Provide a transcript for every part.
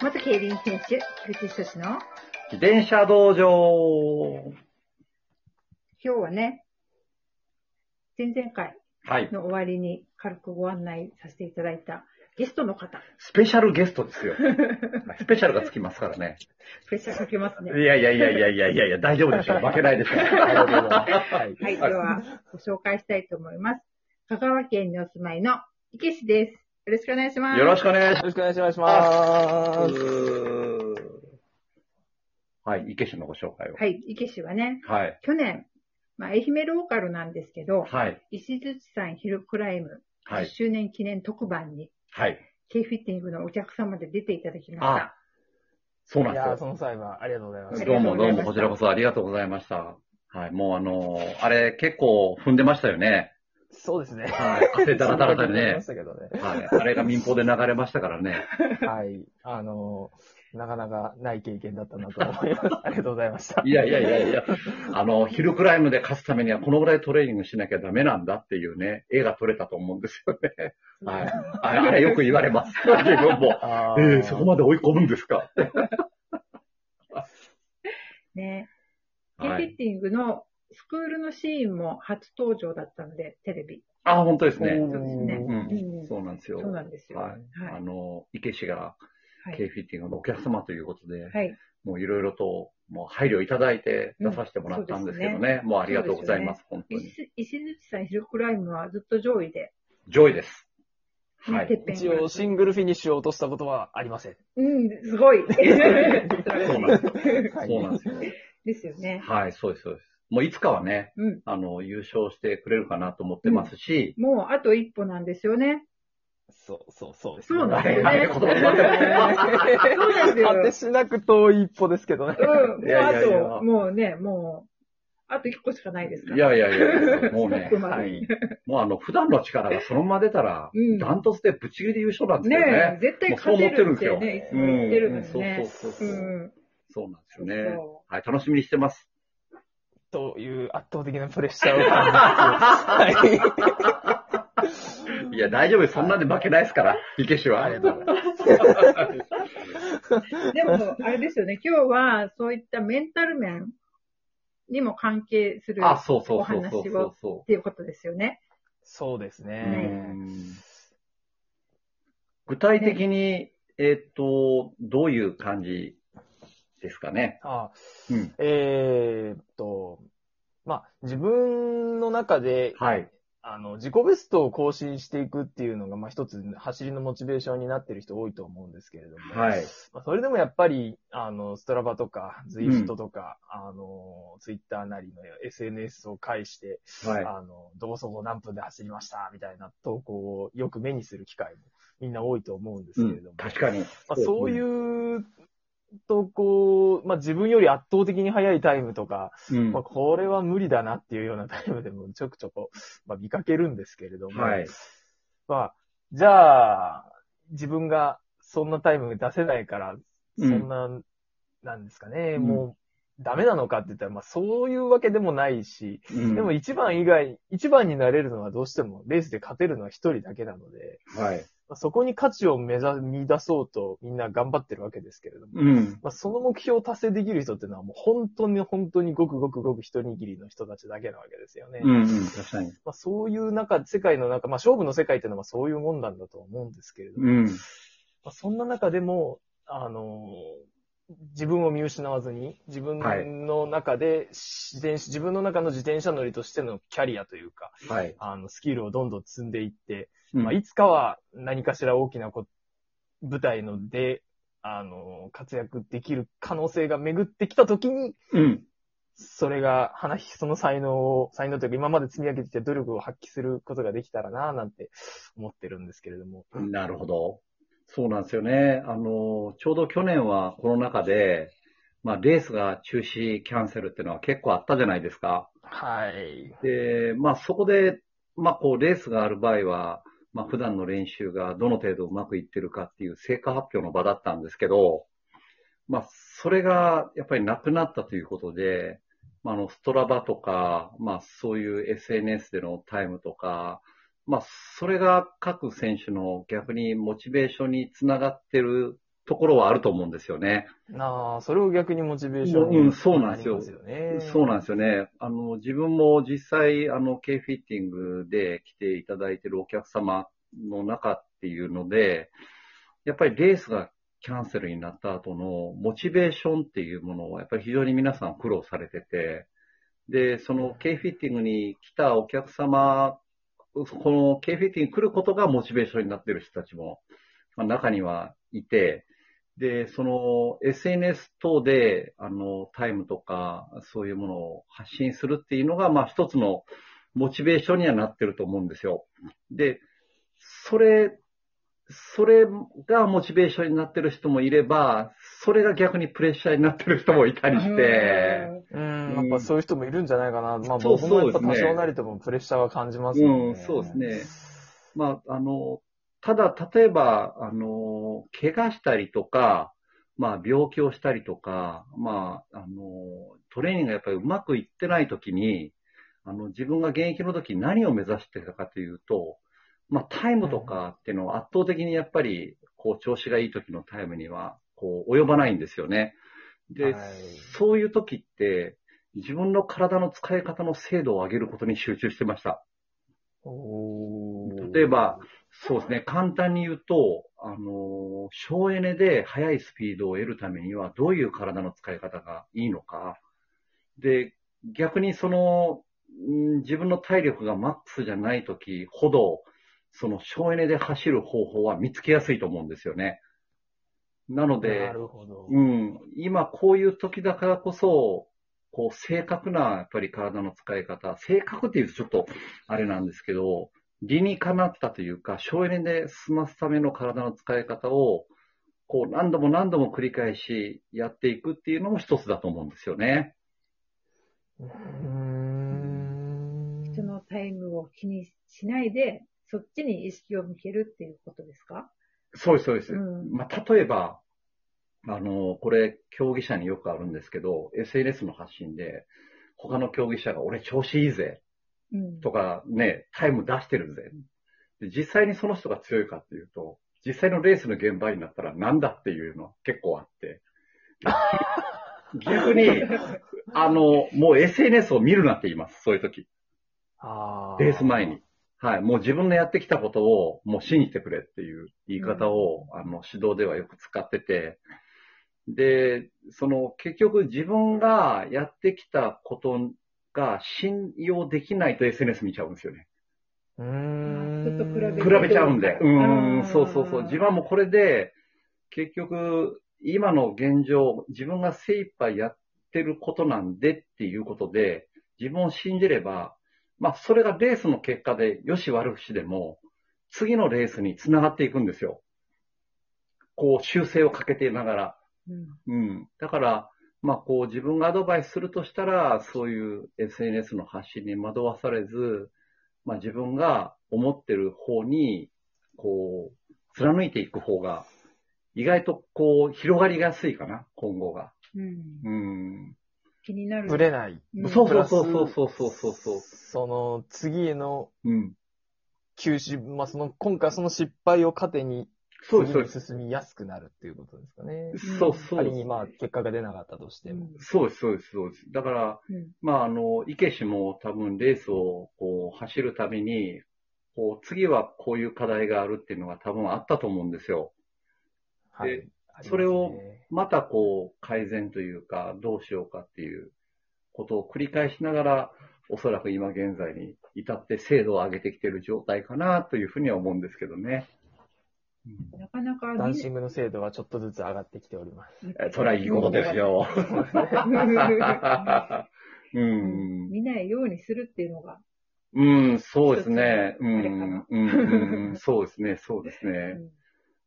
元競輪選手、菊池仁の自転車道場。今日はね、前々回はい。の終わりに軽くご案内させていただいたゲストの方、スペシャルゲストですよ。スペシャルがつきますからね。プレッシャーかけますね。いやいやいやいやいやいやいや、大丈夫でしょう。負けないですから。はい。はい、ではご紹介したいと思います。香川県にお住まいの池氏です。よろしくお願いします。よろしくお願いしよろしくお願いします。ます。はい、池氏のご紹介を。はい、池氏はね、はい。去年、まあ、愛媛ローカルなんですけど、はい。石槌さんヒルクライム10はい。周年記念特番に、はい。K フィッティングのお客様で出ていただきましたあ。そうなんですよ。その際はありがとうございます。どうもどうも、こちらこそありがとうございました。はい。もうあのーあれ結構踏んでましたよね。そうですね。はい。汗だらだらだねまし。たけどね。はい。あれが民放で流れましたからね。はい。あのー、なかなかない経験だったなと思います。ありがとうございました。いやいやいやいや、あの、ヒルクライムで勝つためにはこのぐらいトレーニングしなきゃダメなんだっていうね、絵が撮れたと思うんですよね。はい。あれあれよく言われます。自分も。あええそこまで追い込むんですか？ね。K フィはい。ッティングのスクールのシーンも初登場だったので、テレビ。あ、本当ですね。うんそうですね。そうなんですよ。そうなんですよ。はい。はいあの、池氏がはい K フィッティングのお客様ということで、はい。もういろいろと、もう配慮いただいて出させてもらったんですけどうんね。もうありがとうございます。本当に。石石槌さんヒルクライムはずっと上位で、上位です。はい。一応シングルフィニッシュを落としたことはありません。うん、すごい。そうなんですよ。はいそうなんですよ。ですよね。はい、そうです、そうです。もういつかはね、うん。あの、優勝してくれるかなと思ってますし、もうあと一歩なんですよね。そう、そう、そうです、そうなんですよね。そうなんですよ。果てしなく遠い一歩ですけどね。うん。もういやいあやいやと、もうね、もう、あと一個しかないですから。いやいやいや、もうねはい。もうあの、普段の力がそのまま出たら、うんダントツでぶっちぎりで優勝なんですねよね。え、絶対勝てるってね、いつも言ってるのにそうね。そうそうそう。うん。そうなんですよねそ。はい、楽しみにしてます。という圧倒的なプレッシャーを感じつつはい。いや、大丈夫です。そんなんで負けないですから、池氏は。ありがとうございます。でも、あれですよね、今日はそういったメンタル面にも関係するあ、そうそうおそうそう話をっそうそていうことですよね。そうですう。ね。うん具体的に、えっと、どういう感じですかね。あうん。えーっと、まあ、自分の中で、はい。あの、自己ベストを更新していくっていうのが、まあ、一つ走りのモチベーションになってる人多いと思うんですけれども、はい。まあ、それでもやっぱり、あの、ストラバとか、ズイフトとか、あの、ツイッターなりの SNS を介して、はい。あの、どこそこ何分で走りました、みたいな投稿をよく目にする機会もみんな多いと思うんですうんけれども、確かに。まあ、そういう投稿、まあ、自分より圧倒的に速いタイムとか、うん。まあ、これは無理だなっていうようなタイムでもちょくちょく、まあ、見かけるんですけれども、はい。まあ、じゃあ、自分がそんなタイム出せないから、そんな、なんですかね、うんもう、ダメなのかって言ったら、まあ、そういうわけでもないし、うんでも一番以外、一番になれるのはどうしても、レースで勝てるのは一人だけなので、はい。まあ、そこに価値を目指、見出そうとみんな頑張ってるわけですけれども、うん。まあ、その目標を達成できる人っていうのはもう本当に本当にごくごくごく一握りの人たちだけなわけですよね。うん、うん、確かに。まあ、そういう中、世界の中、まあ、勝負の世界っていうのはそういうもんなんだと思うんですけれども、うん。まあ、そんな中でも、あの自分を見失わずに、自分の中で自転車、自分の中の自転車乗りとしてのキャリアというか、はい。あの、スキルをどんどん積んでいって、うんまあ、いつかは何かしら大きなこ舞台ので、あの、活躍できる可能性が巡ってきたときに、うん。それが、花、その才能を、才能というか今まで積み上げてきた努力を発揮することができたらな、なんて思ってるんですけれども。なるほど。そうなんですよね。あの、ちょうど去年はコロナ禍で、まあ、レースが中止、キャンセルっていうのは結構あったじゃないですか。はい。で、まあ、そこで、まあ、こう、レースがある場合は、まあ、普段の練習がどの程度うまくいってるかっていう成果発表の場だったんですけど、まあ、それがやっぱりなくなったということで、まあ、あの、ストラバとか、まあ、そういう SNS でのタイムとか、まあ、それが各選手の逆にモチベーションにつながってるところはあると思うんですよね。ああ、それを逆にモチベーションにうんそうなんですよ。そうなんですよね。あの、自分も実際、あの、K フィッティングで来ていただいているお客様の中っていうので、やっぱりレースがキャンセルになった後のモチベーションっていうものを、やっぱり非常に皆さん苦労されてて、で、その K フィッティングに来たお客様、この K フィッティングに来ることがモチベーションになっている人たちも、まあ中にはいて、で、その SNS 等で、あの、タイムとか、そういうものを発信するっていうのが、まあ一つのモチベーションにはなってると思うんですよ。で、それ、それがモチベーションになってる人もいれば、それが逆にプレッシャーになってる人もいたりして、うん、やっぱそういう人もいるんじゃないかな。まあ僕もやっぱ多少なりともプレッシャーは感じますよね。うん、そうですね。まあ、あの、ただ、例えば、あの、怪我したりとか、まあ、病気をしたりとか、まあ、あの、トレーニングがやっぱりうまくいってないときに、あの、自分が現役の時何を目指してたかというと、まあ、タイムとかっていうのは圧倒的にやっぱり、こう、調子がいい時のタイムには、こう、及ばないんですよね。で、はいそういう時って、自分の体の使い方の精度を上げることに集中してました。例えば、そうですね、簡単に言うと、あの、省エネで速いスピードを得るためには、どういう体の使い方がいいのか。で、逆にその、ん自分の体力がマックスじゃない時ほど、その省エネで走る方法は見つけやすいと思うんですよね。なので。うん、今こういう時だからこそ、こう正確なやっぱり体の使い方、正確っていうとちょっとあれなんですけど、理にかなったというか、省エネで済ますための体の使い方を、こう何度も何度も繰り返しやっていくっていうのも一つだと思うんですよね。うーん人のタイムを気にしないで、そっちに意識を向けるっていうことですか？そうです、そうです。うんまあ、例えば、あの、これ、競技者によくあるんですけど、SNS の発信で、他の競技者が俺調子いいぜうん。とかね、タイム出してるぜ。で実際にその人が強いかっていうと、実際のレースの現場になったらなんだっていうのは結構あって。逆に、あの、もう SNS を見るなって言います、そういう時。あレース前に。。はい。もう自分のやってきたことをもう信じてくれっていう言い方を、あの、指導ではよく使ってて、で、その結局自分がやってきたことが信用できないと SNS 見ちゃうんですよね。うーん。ちょっと比べて比べちゃうんで。ううんん、そうそうそう。自分はもうこれで、結局、今の現状、自分が精一杯やってることなんでっていうことで、自分を信じれば、まあ、それがレースの結果で、よし悪しでも、次のレースにつながっていくんですよ。こう、修正をかけていながら。うん。うん。だから、まあ、こう自分がアドバイスするとしたら、そういう SNS の発信に惑わされず、まあ、自分が思ってる方に、こう、貫いていく方が、意外とこう、広がりやすいかな、今後が。うん。うん気になる。ぶれない。そうそうそうそうそうそうそう。その、次への、うん。休止、まあ、その、今回その失敗を糧に、そうです、進みやすくなるっていうことですかね。そうそう仮にまあ、結果が出なかったとしても。そうです、そうです、そうです。だから、うんまあ、あの、池氏も多分レースをこう走るたびに、こう、次はこういう課題があるっていうのが多分あったと思うんですよ。はい。それをまたこう、改善というか、どうしようかっていうことを繰り返しながら、おそらく今現在に至って精度を上げてきている状態かなというふうには思うんですけどね。うんなかなか見ダンシングの精度はちょっとずつ上がってきております。えそれはいいことですよ。うん。見ないようにするっていうのが。うん、そうですね。うん、うん、うん、そうですね、そうですうね。ん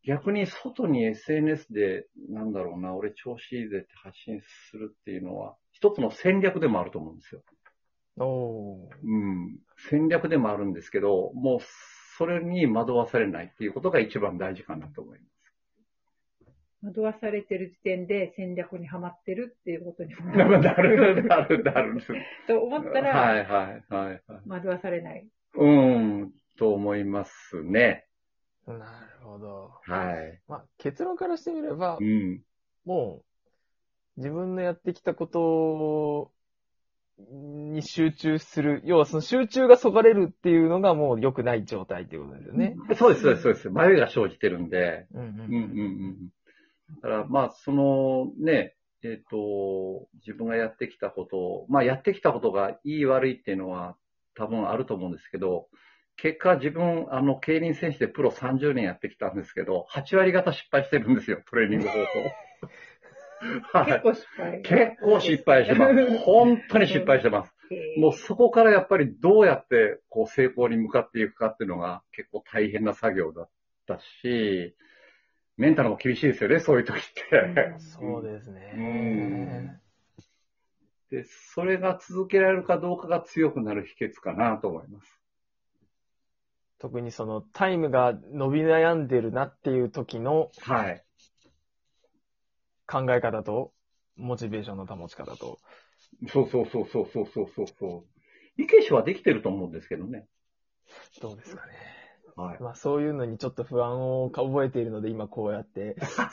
逆に外に SNS で、なんだろうな、俺調子いいぜって発信するっていうのは、一つの戦略でもあると思うんですよ。おー。うん、戦略でもあるんですけど、もう、それに惑わされないっていうことが一番大事かなと思います。惑わされてる時点で戦略にはまってるっていうことにもなる、なる、なる、なる。と思ったら、はい、はい、はい。はい惑わされない。うん、と思いますね。なるほど。はい。まあ、結論からしてみればう、ん。もう、自分のやってきたことに集中する。要はその集中がそがれるっていうのがもう良くない状態っていうことですよね。そうです、そうです、そうです。迷いが生じてるんで。うんうんうんうんうん。だから、まあ、そのね、えっ、と、自分がやってきたことを、まあ、やってきたことがいい悪いっていうのは多分あると思うんですけど、結果自分、あの、競輪選手でプロ30年やってきたんですけど、8割方失敗してるんですよ、トレーニング方法。はい。結構失敗。結構失敗してます。本当に失敗してます。えーもうそこからやっぱりどうやってこう成功に向かっていくかっていうのが結構大変な作業だったし、メンタルも厳しいですよね、そういう時って。そうですね。で、それが続けられるかどうかが強くなる秘訣かなと思います。特にそのタイムが伸び悩んでるなっていう時のはい。考え方と、モチベーションの保ち方と。そうそうそうそうそうそうそうそう。池氏はできてると思うんですけどね。どうですかね。はい。まあそういうのにちょっと不安を覚えているので、今こうやって、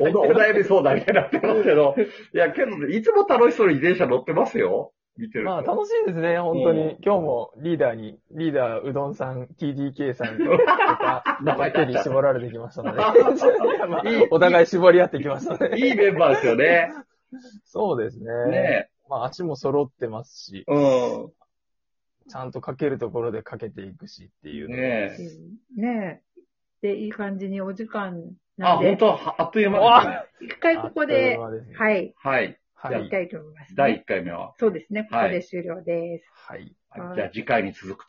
おお悩み相談みたいになってますけど、いや、けど、いつも楽しそうに自転車乗ってますよ。見てると。まあ楽しいですね、本当うんに。今日もリーダーに、リーダーうどんさん、TDK さんとか、名 前手に絞られてきましたので、まあお互い絞り合ってきましたね。いいメンバーですよね。そうですね。ねまあ足も揃ってますし、うん。ちゃんとかけるところでかけていくしっていうねえ。ねえ。で、いい感じにお時間あ、なんで、本当はあっという間ですね。一回ここで、ではい、はい。はい。行きたいと思います、第1回目は。そうですね。ここはいで終了です。はい。はいじゃあ次回に続く